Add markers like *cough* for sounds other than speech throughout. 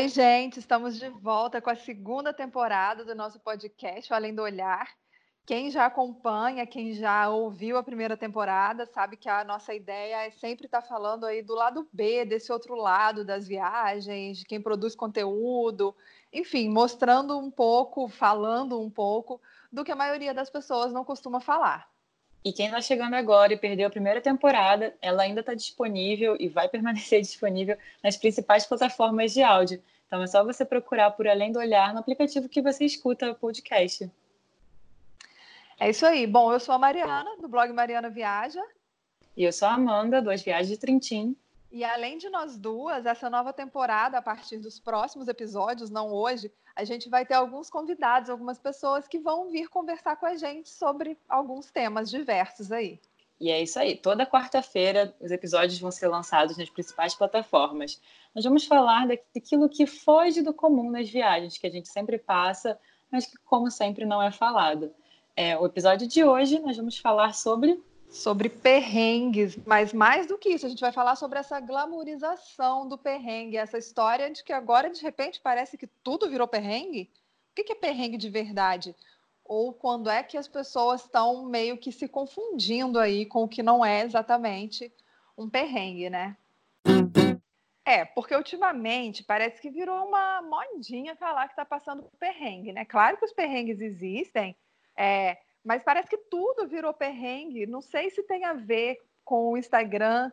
Oi, gente, estamos de volta com a segunda temporada do nosso podcast, Além do Olhar. Quem já acompanha, quem já ouviu a primeira temporada, sabe que a nossa ideia é sempre estar falando aí do lado B, desse outro lado das viagens, de quem produz conteúdo, enfim, mostrando um pouco, falando um pouco do que a maioria das pessoas não costuma falar. E quem está chegando agora e perdeu a primeira temporada, ela ainda está disponível e vai *laughs* permanecer disponível nas principais plataformas de áudio. Então é só você procurar por Além do Olhar no aplicativo que você escuta o podcast. É isso aí. Bom, eu sou a Mariana, do blog Mariana Viaja. E eu sou a Amanda, do As Viagens de Trintim. E além de nós duas, essa nova temporada, a partir dos próximos episódios, não hoje, a gente vai ter alguns convidados, algumas pessoas que vão vir conversar com a gente sobre alguns temas diversos aí. E é isso aí. Toda quarta-feira os episódios vão ser lançados nas principais plataformas. Nós vamos falar daquilo que foge do comum nas viagens, que a gente sempre passa, mas que, como sempre, não é falado. É, o episódio de hoje nós vamos falar sobre sobre perrengues, mas mais do que isso, a gente vai falar sobre essa glamorização do perrengue, essa história de que agora de repente parece que tudo virou perrengue. O que é perrengue de verdade? Ou quando é que as pessoas estão meio que se confundindo aí com o que não é exatamente um perrengue, né? É, porque ultimamente parece que virou uma modinha falar que está passando por perrengue, né? Claro que os perrengues existem, é, mas parece que tudo virou perrengue. Não sei se tem a ver com o Instagram.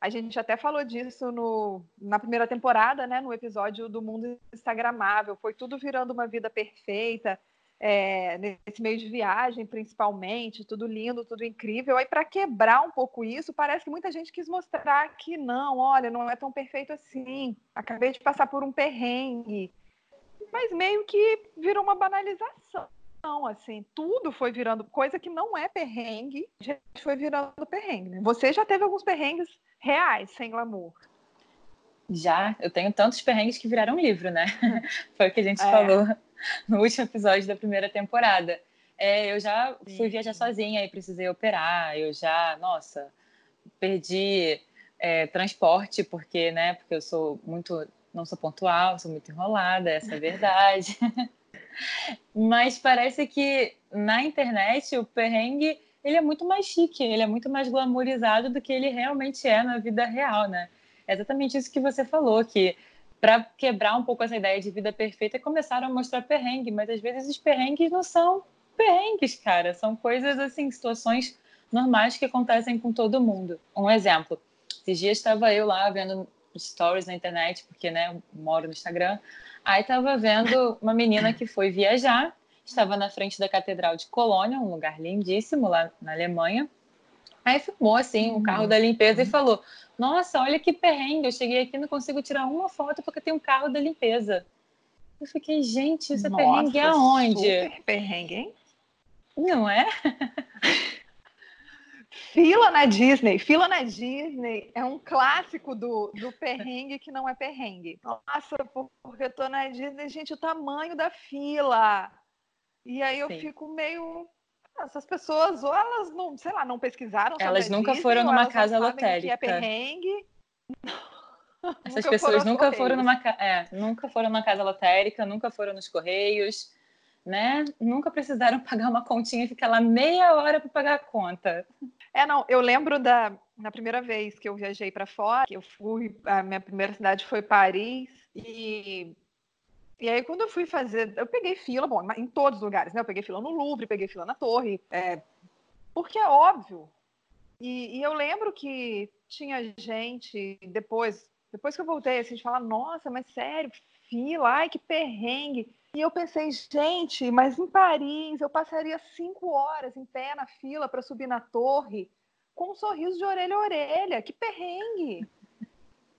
A gente até falou disso no, na primeira temporada, né? No episódio do Mundo Instagramável. Foi tudo virando uma vida perfeita. É, nesse meio de viagem, principalmente, tudo lindo, tudo incrível. Aí, para quebrar um pouco isso, parece que muita gente quis mostrar que não, olha, não é tão perfeito assim. Acabei de passar por um perrengue. Mas meio que virou uma banalização não, assim, tudo foi virando coisa que não é perrengue, já foi virando perrengue. Né? Você já teve alguns perrengues reais, sem glamour. Já, eu tenho tantos perrengues que viraram livro, né? *laughs* foi o que a gente é. falou no último episódio da primeira temporada. É, eu já fui viajar sozinha e precisei operar. Eu já, nossa, perdi é, transporte porque, né? Porque eu sou muito, não sou pontual, sou muito enrolada, essa é a verdade. *laughs* Mas parece que na internet o perrengue ele é muito mais chique, ele é muito mais glamourizado do que ele realmente é na vida real, né? É exatamente isso que você falou, que para quebrar um pouco essa ideia de vida perfeita, começaram a mostrar perrengue, mas às vezes os perrengues não são perrengues, cara, são coisas assim, situações normais que acontecem com todo mundo. Um exemplo, esses dias estava eu lá vendo stories na internet, porque, né, moro no Instagram, Aí estava vendo uma menina que foi viajar, estava na frente da Catedral de Colônia, um lugar lindíssimo lá na Alemanha. Aí filmou assim o um carro da limpeza e falou: Nossa, olha que perrengue! Eu cheguei aqui e não consigo tirar uma foto porque tem um carro da limpeza. Eu fiquei, gente, isso é Nossa, perrengue aonde? Super perrengue, hein? Não é? *laughs* Fila na Disney. Fila na Disney é um clássico do, do perrengue que não é perrengue. Nossa, porque eu tô na Disney, gente, o tamanho da fila. E aí eu Sim. fico meio. Essas pessoas, ou elas não, sei lá, não pesquisaram. Elas nunca Disney, foram numa casa lotérica. Que é perrengue. *laughs* Essas nunca pessoas foram nunca foram numa é, nunca foram numa casa lotérica, nunca foram nos correios, né? Nunca precisaram *laughs* pagar uma continha e ficar lá meia hora para pagar a conta. É, não, eu lembro da na primeira vez que eu viajei para fora, que eu fui, a minha primeira cidade foi Paris, e, e aí quando eu fui fazer, eu peguei fila, bom, em todos os lugares, né? Eu peguei fila no Louvre, peguei fila na Torre, é, porque é óbvio. E, e, eu lembro que tinha gente, depois, depois que eu voltei, assim, de falar, nossa, mas sério, fila, ai, que perrengue. E eu pensei, gente, mas em Paris eu passaria cinco horas em pé na fila para subir na torre com um sorriso de orelha a orelha. Que perrengue!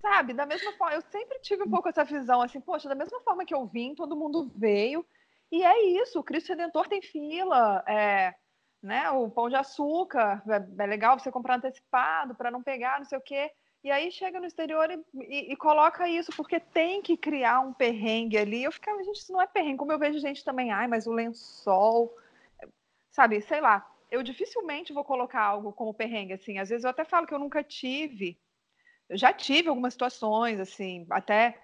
Sabe, da mesma forma, eu sempre tive um pouco essa visão assim, poxa, da mesma forma que eu vim, todo mundo veio, e é isso, o Cristo Redentor tem fila, é, né, o pão de açúcar, é, é legal você comprar antecipado para não pegar, não sei o quê. E aí chega no exterior e, e, e, coloca isso, porque tem que criar um perrengue ali. Eu ficava, gente, isso não é perrengue. Como eu vejo gente também, ai, mas o lençol, sabe, sei lá. Eu dificilmente vou colocar algo como perrengue, assim. Às vezes eu até falo que eu nunca tive. Eu já tive algumas situações, assim, até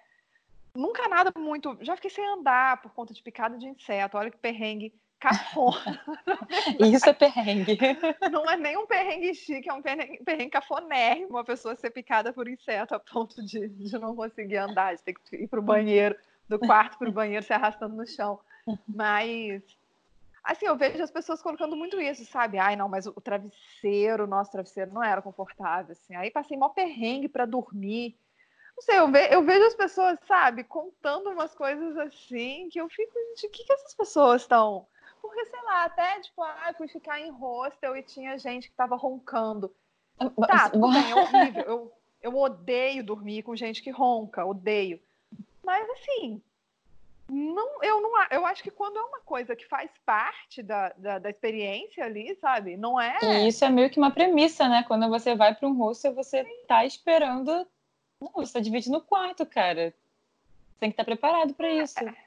nunca nada muito. Já fiquei sem andar por conta de picada de inseto. Olha que perrengue cafona. *laughs* Isso é perrengue. *laughs* Não é nem um perrengue chique, é um perrengue, perrengue cafonérrimo uma pessoa ser picada por inseto a ponto de, de não conseguir andar, de ter que ir para o banheiro, do quarto para o banheiro, se arrastando no chão. Mas, assim, eu vejo as pessoas colocando muito isso, sabe? Ai, não, mas o travesseiro, o nosso travesseiro não era confortável, assim. Aí passei mó perrengue para dormir. Não sei, eu, ve eu vejo as pessoas, sabe, contando umas coisas assim que eu fico, gente, o que, que essas pessoas estão porque, sei lá, até, tipo, ah, fui ficar em hostel e tinha gente que tava roncando. Tá, tudo bem, é horrível. Eu, eu odeio dormir com gente que ronca, odeio. Mas, assim, não, eu não eu acho que quando é uma coisa que faz parte da, da, da, experiência ali, sabe? Não é. E isso é meio que uma premissa, né? Quando você vai para um hostel, você Sim. tá esperando. Não, você tá dividindo o quarto, cara. Você tem que estar tá preparado para isso. É.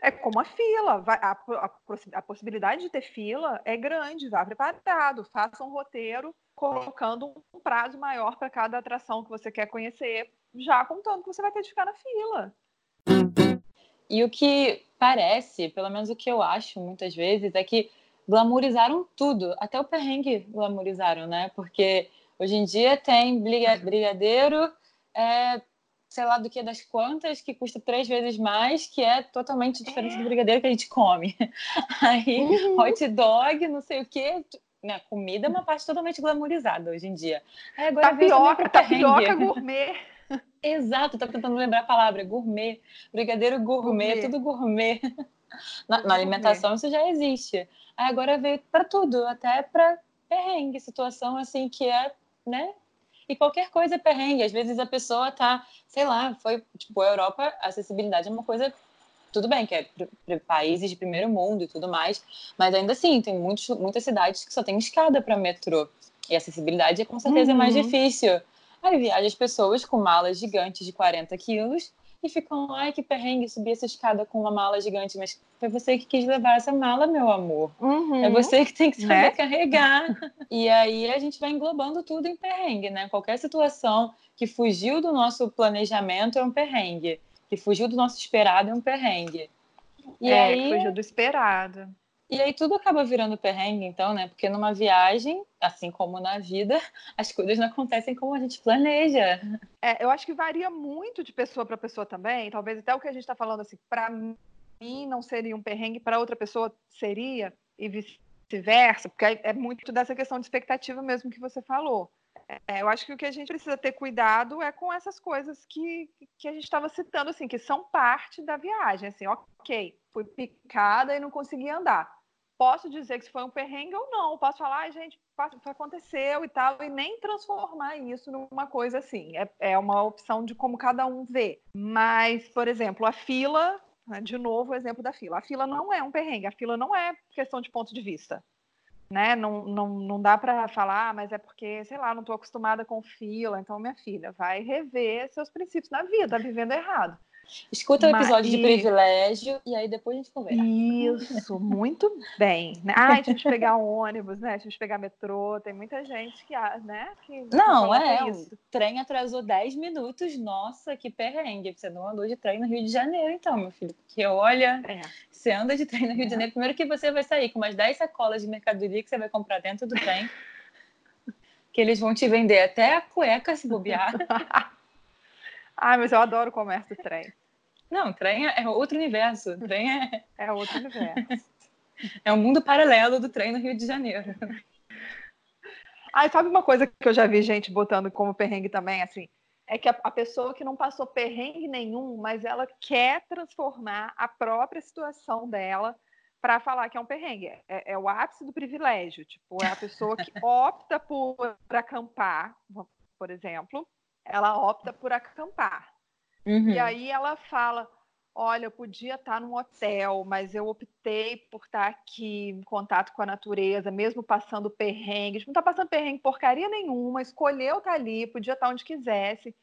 É como a fila, a, a, a, possibilidade de ter fila é grande, vá preparado, faça um roteiro colocando um prazo maior para cada atração que você quer conhecer, já contando que você vai ter de ficar na fila. E o que parece, pelo menos o que eu acho muitas vezes, é que glamorizaram tudo, até o perrengue glamorizaram, né? Porque hoje em dia tem brigadeiro, é, sei lá do que das quantas, que custa três vezes mais, que é totalmente diferente é. do brigadeiro que a gente come. *laughs* Aí, uhum. hot dog, não sei o quê. Né, comida é uma parte totalmente glamorizada hoje em dia. Aí agora tapioca, tapioca *laughs* gourmet. Exato, tô tentando lembrar a palavra, gourmet. Brigadeiro gourmet, gourmet. tudo gourmet. *laughs* Na, na alimentação gourmet. isso já existe. Aí agora veio para tudo, até para perrengue, situação assim que é, né, e qualquer coisa é perrengue. Às vezes a pessoa tá, sei lá, foi, tipo, a Europa, a acessibilidade é uma coisa tudo bem que é países de primeiro mundo e tudo mais, mas ainda assim tem muitos, muitas cidades que só tem escada para metrô e a acessibilidade com certeza uhum. é mais uhum. difícil. Aí viajam as pessoas com malas gigantes de 40 quilos e ficam, ai que perrengue, subir essa escada com uma mala gigante, mas foi você que quis levar essa mala, meu amor. Uhum. É você que tem que saber né? carregar. *laughs* e aí a gente vai englobando tudo em perrengue, né? Qualquer situação que fugiu do nosso planejamento é um perrengue, que fugiu do nosso esperado é um perrengue. E é, aí... fugiu do esperado. E aí tudo acaba virando perrengue, então, né? Porque numa viagem, assim como na vida, *laughs* as coisas não acontecem como a gente planeja. É, eu acho que varia muito de pessoa para pessoa também. Talvez até o que a gente está falando, assim, para mim não seria um perrengue, para outra pessoa seria, e vice-versa, porque é muito dessa questão de expectativa mesmo que você falou. É, eu acho que o que a gente precisa ter cuidado é com essas coisas que, que a gente estava citando, assim, que são parte da viagem. Assim, ok, fui picada e não consegui andar posso dizer que foi um perrengue ou não. Posso falar, ah, gente, aconteceu e tal, e nem transformar isso numa coisa assim. É, é uma opção de como cada um vê. Mas, por exemplo, a fila, né, de novo o exemplo da fila. A fila não é um perrengue, a fila não é questão de ponto de vista. Né? Não, não, não dá para falar, ah, mas é porque, sei lá, não estou acostumada com fila. Então, minha filha, vai rever seus princípios na vida, tá vivendo errado. Escuta o episódio de privilégio e aí depois a gente conversa. Isso, muito bem. Né? Ai, tive que pegar um ônibus, né? Tive que pegar metrô. Tem muita gente que, né? Que não, é. Isso. O trem atrasou 10 minutos. Nossa, que perrengue. Você não andou de trem no Rio de Janeiro, então, meu filho. Porque olha, é. você anda de trem no Rio é. de Janeiro. Primeiro que você vai sair com umas 10 sacolas de mercadoria que você vai comprar dentro do trem. que eles vão te vender até a cueca se bobear. *laughs* Ai, mas eu adoro o comércio do trem. Não, trem é outro universo. Trem é. *laughs* É outro universo. É um mundo paralelo do trem no Rio de Janeiro. Ah, sabe uma coisa que eu já vi gente botando como perrengue também, assim? É que a, a pessoa que não passou perrengue nenhum, mas ela quer transformar a própria situação dela para falar que é um perrengue. É, é, o ápice do privilégio. Tipo, é a pessoa que *laughs* opta por acampar, por exemplo, ela opta por acampar. Uhum. E aí ela fala: Olha, eu podia estar num hotel, mas eu optei por estar aqui em contato com a natureza, mesmo passando perrengue. Não está passando perrengue porcaria nenhuma, escolheu estar ali, podia estar onde quisesse,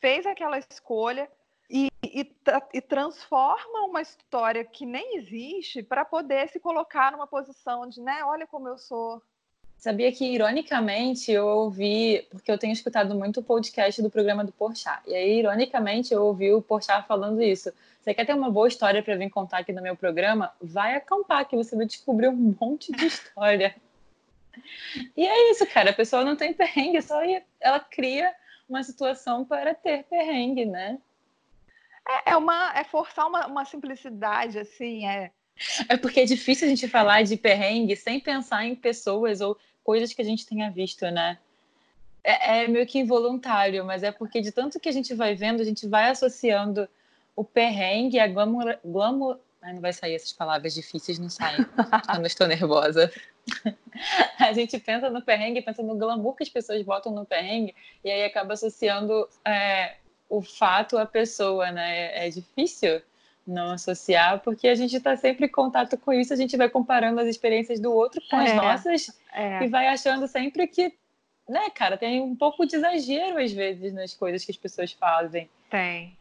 fez aquela escolha e, e, e transforma uma história que nem existe para poder se colocar numa posição de, né, olha como eu sou Sabia que, ironicamente, eu ouvi, porque eu tenho escutado muito o podcast do programa do Porchat, e aí, ironicamente, eu ouvi o Porchat falando isso. Você quer ter uma boa história para vir contar aqui no meu programa? Vai acampar, que você vai descobrir um monte de história. e é isso, cara, a pessoa não tem perrengue, só ela cria uma situação para ter perrengue, né? É, é uma, é forçar uma, uma simplicidade, assim, é é porque é difícil a gente falar de perrengue sem pensar em pessoas ou coisas que a gente tenha visto, né? É, é meio que involuntário, mas é porque de tanto que a gente vai vendo, a gente vai associando o perrengue, a glamour. glamour... Ai, não vai sair essas palavras difíceis, não saem. *laughs* eu não estou nervosa. *laughs* a gente pensa no perrengue, pensa no glamour que as pessoas botam no perrengue, e aí acaba associando é, o fato à pessoa, né? É, é difícil não associar, porque a gente está sempre em contato com isso, a gente vai comparando as experiências do outro com as é, nossas é. e vai achando sempre que, né, cara, tem um pouco de exagero às vezes nas coisas que as pessoas fazem. Tem,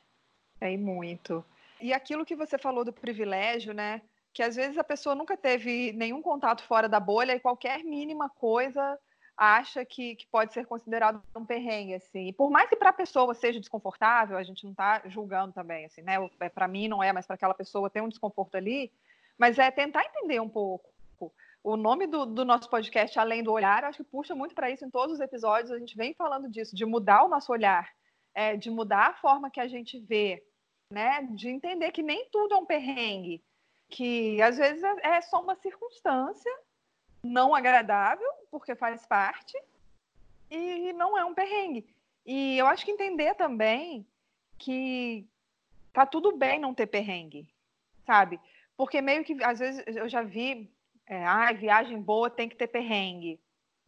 tem muito. E aquilo que você falou do privilégio, né? Que às vezes a pessoa nunca teve nenhum contato fora da bolha e qualquer mínima coisa acha que, que pode ser considerado um perrengue, assim. E por mais que para a pessoa seja desconfortável, a gente não está julgando também, assim, né? É, para mim não é, mas para aquela pessoa tem um desconforto ali. Mas é tentar entender um pouco. O nome do, do nosso podcast, Além do Olhar, acho que puxa muito para isso em todos os episódios. A gente vem falando disso, de mudar o nosso olhar, é, de mudar a forma que a gente vê, né? De entender que nem tudo é um perrengue, que às vezes é, é só uma circunstância não agradável, porque faz parte, e não é um perrengue. E eu acho que entender também que tá tudo bem não ter perrengue, sabe? Porque meio que, às vezes, eu já vi, é, ah, viagem boa tem que ter perrengue.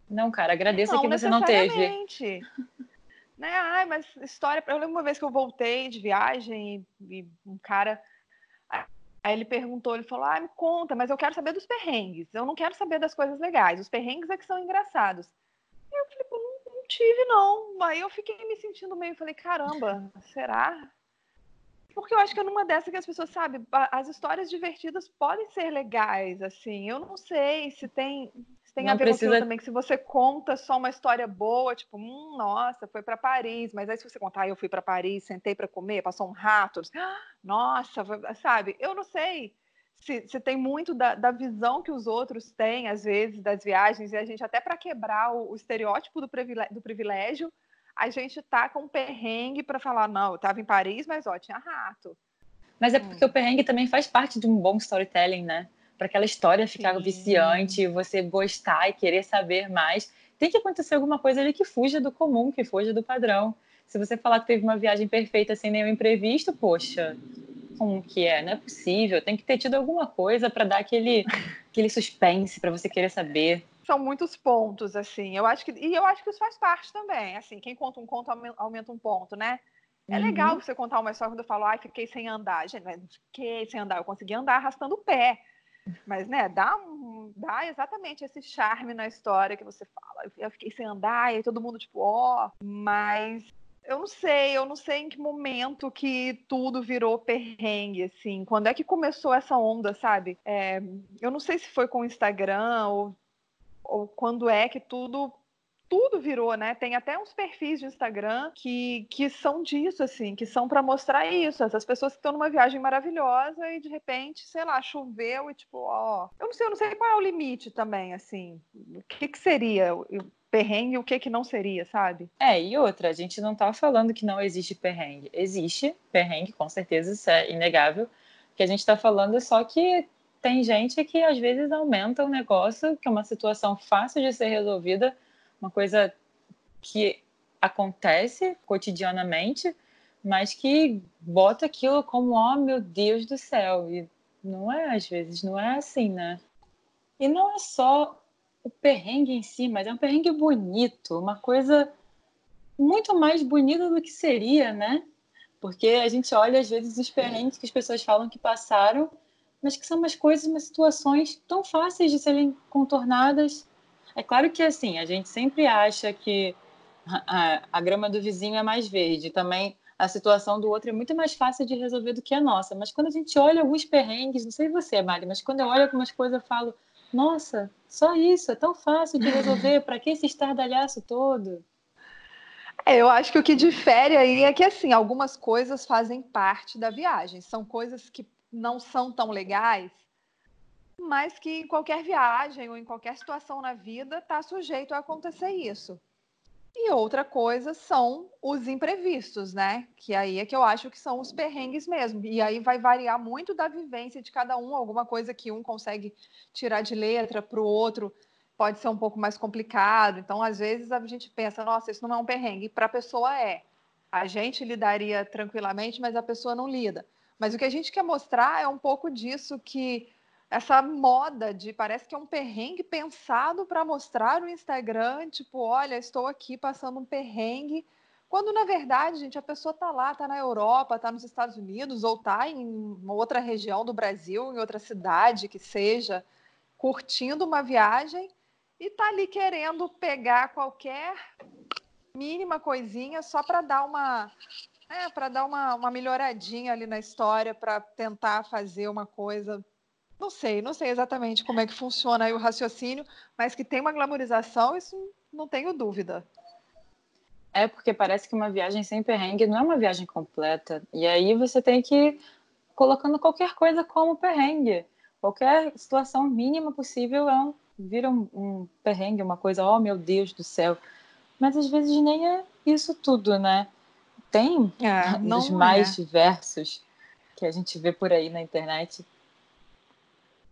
Não, cara, agradeça não, que você não teve. *laughs* né? Ai, mas história. Eu lembro uma vez que eu voltei de viagem e, e um cara Aí ele perguntou, ele falou: Ah, me conta, mas eu quero saber dos perrengues. Eu não quero saber das coisas legais. Os perrengues é que são engraçados. E eu falei, não, não tive, não. Aí eu fiquei me sentindo meio, falei, caramba, será? Porque eu acho que é numa dessa que as pessoas, sabe, as histórias divertidas podem ser legais, assim. Eu não sei se tem tem não a ver precisa... com também, que se você conta só uma história boa, tipo, hum, nossa, foi para Paris, mas aí se você contar, ah, eu fui para Paris, sentei para comer, passou um rato, nossa, sabe? Eu não sei se, se tem muito da, da, visão que os outros têm, às vezes, das viagens, e a gente, até para quebrar o, o, estereótipo do privilégio, do privilégio, a gente tá com um perrengue para falar, não, eu estava em Paris, mas ó, tinha rato. Mas é porque hum. o perrengue também faz parte de um bom storytelling, né? Para aquela história ficar Sim. viciante, você gostar e querer saber mais, tem que acontecer alguma coisa ali que fuja do comum, que fuja do padrão. Se você falar que teve uma viagem perfeita sem nenhum imprevisto, poxa, como que é? Não é possível. Tem que ter tido alguma coisa para dar aquele, aquele suspense para você querer saber. São muitos pontos, assim. Eu acho que e eu acho que isso faz parte também. Assim, quem conta um conto aumenta um ponto, né? É uhum. legal você contar uma história quando eu falo, ai, fiquei sem andar. Gente, fiquei sem andar. Eu consegui andar arrastando o pé. Mas, né, dá, dá exatamente esse charme na história que você fala. Eu fiquei sem andar, e aí todo mundo, tipo, ó. Oh. Mas eu não sei, eu não sei em que momento que tudo virou perrengue, assim. Quando é que começou essa onda, sabe? É, eu não sei se foi com o Instagram ou, ou quando é que tudo tudo virou, né? Tem até uns perfis de Instagram que, que são disso, assim, que são para mostrar isso. Essas pessoas que estão numa viagem maravilhosa e de repente, sei lá, choveu e tipo, ó. Eu não sei, eu não sei qual é o limite também, assim. O que, que seria perrengue o que, que não seria, sabe? É, e outra, a gente não tá falando que não existe perrengue. Existe perrengue, com certeza, isso é inegável. O que a gente tá falando é só que tem gente que às vezes aumenta o negócio, que é uma situação fácil de ser resolvida uma coisa que acontece cotidianamente, mas que bota aquilo como, oh meu Deus do céu. E não é, às vezes, não é assim, né? E não é só o perrengue em si, mas é um perrengue bonito, uma coisa muito mais bonita do que seria, né? Porque a gente olha, às vezes, os perrengues que as pessoas falam que passaram, mas que são umas coisas, umas situações tão fáceis de serem contornadas é claro que assim, a gente sempre acha que a, a grama do vizinho é mais verde. Também a situação do outro é muito mais fácil de resolver do que a nossa. Mas quando a gente olha alguns perrengues, não sei você, Mari, mas quando eu olho algumas coisas, eu falo: Nossa, só isso, é tão fácil de resolver, para que esse estardalhaço todo? É, eu acho que o que difere aí é que assim, algumas coisas fazem parte da viagem, são coisas que não são tão legais, mas que em qualquer viagem ou em qualquer situação na vida está sujeito a acontecer isso. E outra coisa são os imprevistos, né? Que aí é que eu acho que são os perrengues mesmo. E aí vai variar muito da vivência de cada um, alguma coisa que um consegue tirar de letra para o outro pode ser um pouco mais complicado. Então, às vezes a gente pensa, nossa, isso não é um perrengue. Para a pessoa é. A gente lidaria tranquilamente, mas a pessoa não lida. Mas o que a gente quer mostrar é um pouco disso que essa moda de parece que é um perrengue pensado para mostrar no Instagram, tipo, olha, estou aqui passando um perrengue, quando na verdade, gente, a pessoa está lá, está na Europa, está nos Estados Unidos ou está em outra região do Brasil, em outra cidade que seja, curtindo uma viagem e está ali querendo pegar qualquer mínima coisinha só para dar uma é, para dar uma, uma melhoradinha ali na história, para tentar fazer uma coisa não sei, não sei exatamente como é que funciona aí o raciocínio, mas que tem uma glamorização, isso não tenho dúvida. É porque parece que uma viagem sem perrengue não é uma viagem completa. E aí você tem que ir colocando qualquer coisa como perrengue. Qualquer situação mínima possível é um, vira um, um perrengue, uma coisa, oh meu Deus do céu. Mas às vezes nem é isso tudo, né? Tem é, *laughs* dos mais é. diversos que a gente vê por aí na internet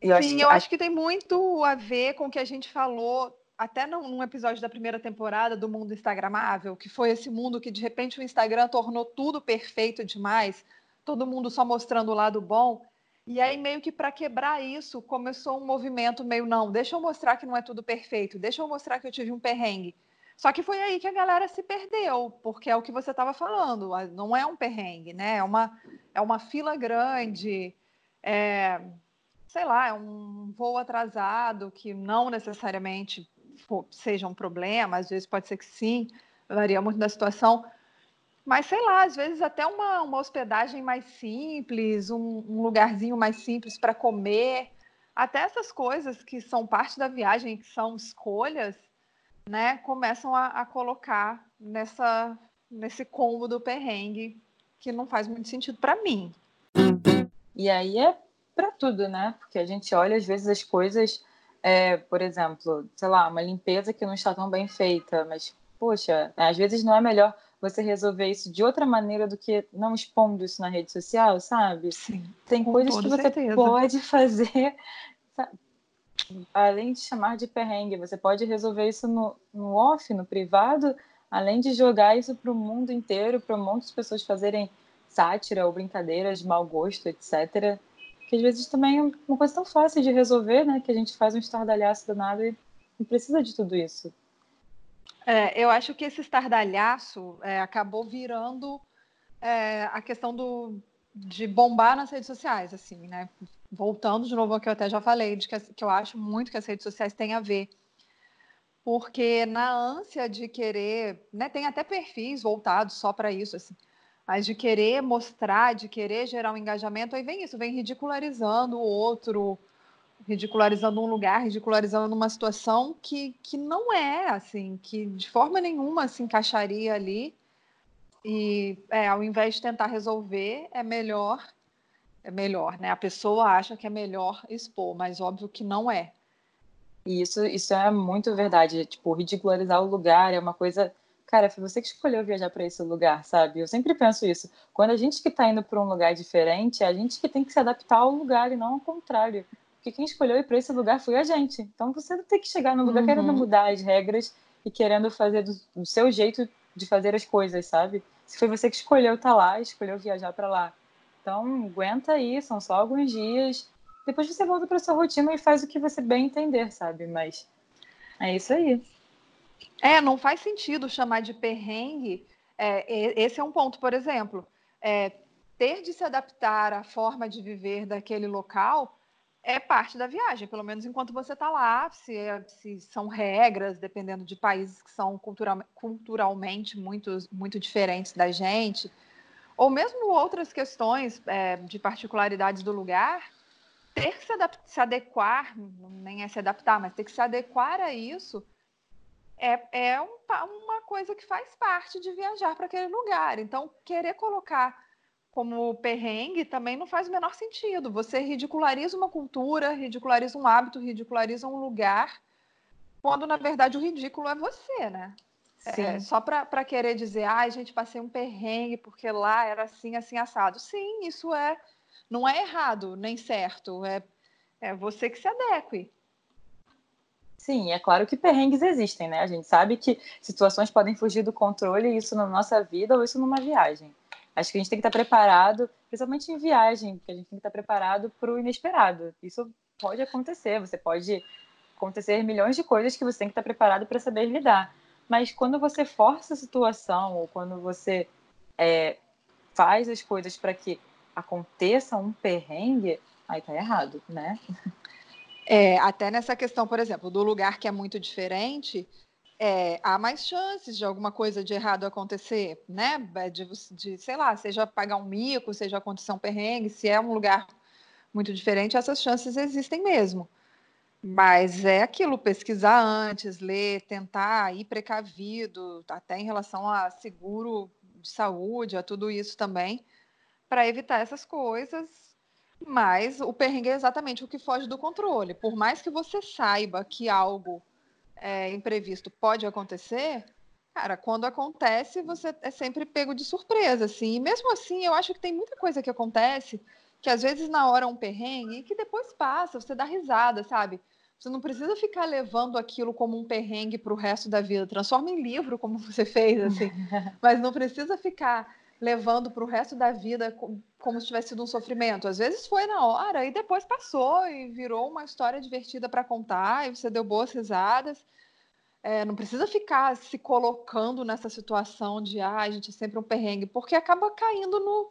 eu Sim, acho eu acho que tem muito a ver com o que a gente falou até num episódio da primeira temporada do mundo instagramável, que foi esse mundo que de repente o Instagram tornou tudo perfeito demais, todo mundo só mostrando o lado bom. E aí meio que para quebrar isso, começou um movimento meio não, deixa eu mostrar que não é tudo perfeito, deixa eu mostrar que eu tive um perrengue. Só que foi aí que a galera se perdeu, porque é o que você estava falando, não é um perrengue, né? É uma, é uma fila grande, é, sei lá, é um voo atrasado que não necessariamente seja um problema, às vezes pode ser que sim, varia muito da situação. Mas sei lá, às vezes até uma, uma hospedagem mais simples, um, um lugarzinho mais simples para comer, até essas coisas que são parte da viagem, que são escolhas, né, começam a, a colocar nessa, nesse combo do perrengue que não faz muito sentido para mim. E aí é para tudo, né? Porque a gente olha às vezes as coisas, é, por exemplo, sei lá, uma limpeza que não está tão bem feita, mas poxa, às vezes não é melhor você resolver isso de outra maneira do que não expondo isso na rede social, sabe? Sim. Tem coisas que você certeza. pode fazer, sabe? além de chamar de perrengue, você pode resolver isso no, no off, no privado, além de jogar isso para o mundo inteiro, para um monte de pessoas fazerem sátira ou brincadeiras de mau gosto, etc que às vezes também é uma coisa tão fácil de resolver, né? Que a gente faz um estardalhaço danado e não precisa de tudo isso. É, eu acho que esse estardalhaço é, acabou virando é, a questão do, de bombar nas redes sociais, assim, né? Voltando de novo ao que eu até já falei, de que, que eu acho muito que as redes sociais têm a ver. Porque na ânsia de querer, né, tem até perfis voltados só para isso, assim, mas de querer mostrar, de querer gerar um engajamento, aí vem isso, vem ridicularizando o outro, ridicularizando um lugar, ridicularizando uma situação que, que não é assim, que de forma nenhuma se encaixaria ali. E é, ao invés de tentar resolver, é melhor, é melhor, né? A pessoa acha que é melhor expor, mas óbvio que não é. E isso, isso é muito verdade. Tipo, ridicularizar o lugar é uma coisa cara, foi você que escolheu viajar para esse lugar, sabe? Eu sempre penso isso. Quando a gente que está indo para um lugar diferente, é a gente que tem que se adaptar ao lugar e não ao contrário. Porque quem escolheu ir para esse lugar foi a gente. Então você não tem que chegar no lugar uhum. querendo mudar as regras e querendo fazer do, do, seu jeito de fazer as coisas, sabe? Se foi você que escolheu estar tá lá, escolheu viajar para lá. Então, aguenta aí, são só alguns dias. Depois você volta para sua rotina e faz o que você bem entender, sabe? Mas é isso aí. É, não faz sentido chamar de perrengue. É, esse é um ponto, por exemplo. É, ter de se adaptar à forma de viver daquele local é parte da viagem, pelo menos enquanto você está lá, se, é, se, são regras, dependendo de países que são cultural, culturalmente muito, muito diferentes da gente, ou mesmo outras questões é, de particularidades do lugar, ter que se, se, adequar, nem é se adaptar, mas ter que se adequar a isso é, é um, uma coisa que faz parte de viajar para aquele lugar. Então, querer colocar como perrengue também não faz o menor sentido. Você ridiculariza uma cultura, ridiculariza um hábito, ridiculariza um lugar, quando na verdade o ridículo é você, né? É, só para querer dizer, ai, ah, gente, passei um perrengue porque lá era assim, assim, assado. Sim, isso é não é errado nem certo, é, é você que se adeque. Sim, é claro que perrengues existem, né? A gente sabe que situações podem fugir do controle, isso na nossa vida ou isso numa viagem. Acho que a gente tem que estar preparado, principalmente em viagem, que a gente tem que estar preparado para o inesperado. Isso pode acontecer, você pode acontecer milhões de coisas que você tem que estar preparado para saber lidar. Mas quando você força a situação ou quando você é, faz as coisas para que aconteça um perrengue, aí tá errado, né? *laughs* É, até nessa questão, por exemplo, do lugar que é muito diferente, é, há mais chances de alguma coisa de errado acontecer, né? De, de, sei lá, seja pagar um mico, seja acontecer um perrengue, se é um lugar muito diferente, essas chances existem mesmo. Mas é aquilo, pesquisar antes, ler, tentar ir precavido, até em relação a seguro de saúde, a tudo isso também, para evitar essas coisas. Mas o perrengue é exatamente o que foge do controle. Por mais que você saiba que algo é, imprevisto pode acontecer, cara, quando acontece, você é sempre pego de surpresa, assim. E mesmo assim, eu acho que tem muita coisa que acontece que às vezes na hora é um perrengue e que depois passa, você dá risada, sabe? Você não precisa ficar levando aquilo como um perrengue para o resto da vida. Transforma em livro, como você fez, assim. *laughs* Mas não precisa ficar levando para o resto da vida como se tivesse sido um sofrimento. Às vezes foi na hora e depois passou e virou uma história divertida para contar e você deu boas risadas. É, não precisa ficar se colocando nessa situação de ah, a gente é sempre um perrengue, porque acaba caindo no.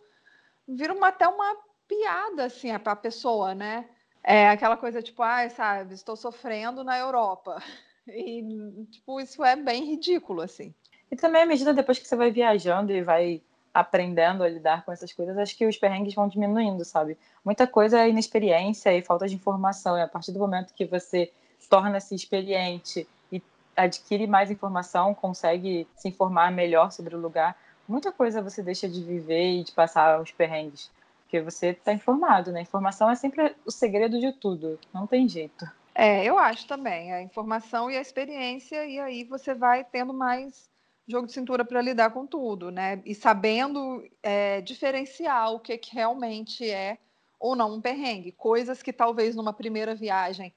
vira uma, até uma piada assim para a pessoa, né? É aquela coisa tipo, ah, sabe, estou sofrendo na Europa. *laughs* E, tipo, isso é bem ridículo, assim. E também, à medida depois que você vai viajando e vai aprendendo a lidar com essas coisas, acho que os perrengues vão diminuindo, sabe? Muita coisa é inexperiência e falta de informação. E a partir do momento que você torna-se experiente e adquire mais informação, consegue se informar melhor sobre o lugar, muita coisa você deixa de viver e de passar os perrengues. Porque você está informado, né? Informação é sempre o segredo de tudo, não tem jeito. É, eu acho também. A informação e a experiência, e aí você vai tendo mais jogo de cintura para lidar com tudo, né? E sabendo é, diferenciar o que, que realmente é ou não um perrengue. Coisas que talvez numa primeira viagem,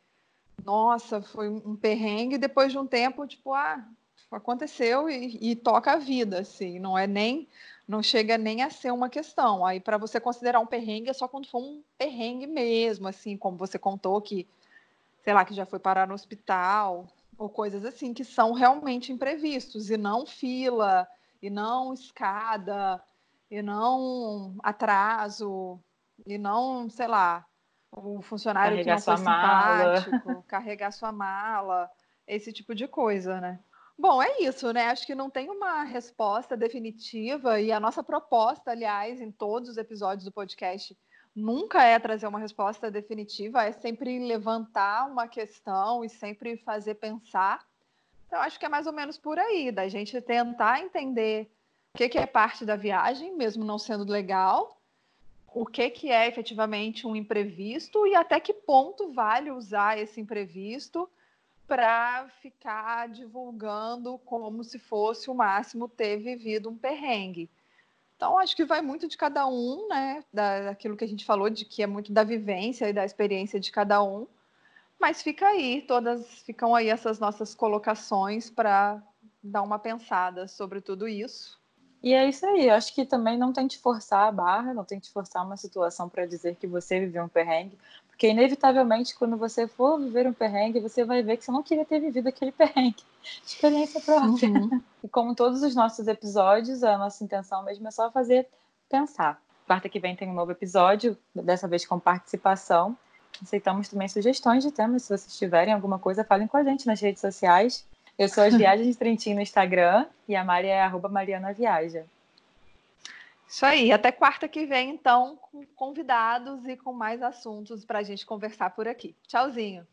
nossa, foi um perrengue, depois de um tempo, tipo, ah, aconteceu e, e toca a vida, assim, não é nem, não chega nem a ser uma questão. Aí, para você considerar um perrengue, é só quando for um perrengue mesmo, assim, como você contou que, sei lá, que já foi parar no hospital, ou coisas assim que são realmente imprevistos e não fila e não escada e não atraso e não, sei lá, o funcionário carregar que não foi simpático, mala. *laughs* carregar sua mala, esse tipo de coisa, né? Bom, é isso, né? Acho que não tem uma resposta definitiva e a nossa proposta, aliás, em todos os episódios do podcast nunca é trazer uma resposta definitiva, é sempre levantar uma questão e sempre fazer pensar. Então, acho que é mais ou menos por aí, da gente tentar entender o que, que é parte da viagem, mesmo não sendo legal, o que, que é efetivamente um imprevisto e até que ponto vale usar esse imprevisto para ficar divulgando como se fosse o máximo ter vivido um perrengue. Então, acho que vai muito de cada um, né? Da, daquilo que a gente falou, de que é muito da vivência e da experiência de cada um. Mas fica aí, todas ficam aí essas nossas colocações para dar uma pensada sobre tudo isso. E é isso aí, acho que também não tente forçar a barra, não tente forçar uma situação para dizer que você viveu um perrengue, porque, inevitavelmente, quando você for viver um perrengue, você vai ver que você não queria ter vivido aquele *laughs* perrengue. Experiência própria. Uhum. E como todos os nossos episódios, a nossa intenção mesmo é só fazer pensar. Quarta que vem tem um novo episódio, dessa vez com participação. Aceitamos também sugestões de temas. Se vocês tiverem alguma coisa, falem com a gente nas redes sociais. Eu sou as *laughs* Viagens de Trentinho no Instagram e a Mari é arroba Mariana Viaja. Isso aí, até quarta que vem, então, com convidados e com mais assuntos para a gente conversar por aqui. Tchauzinho.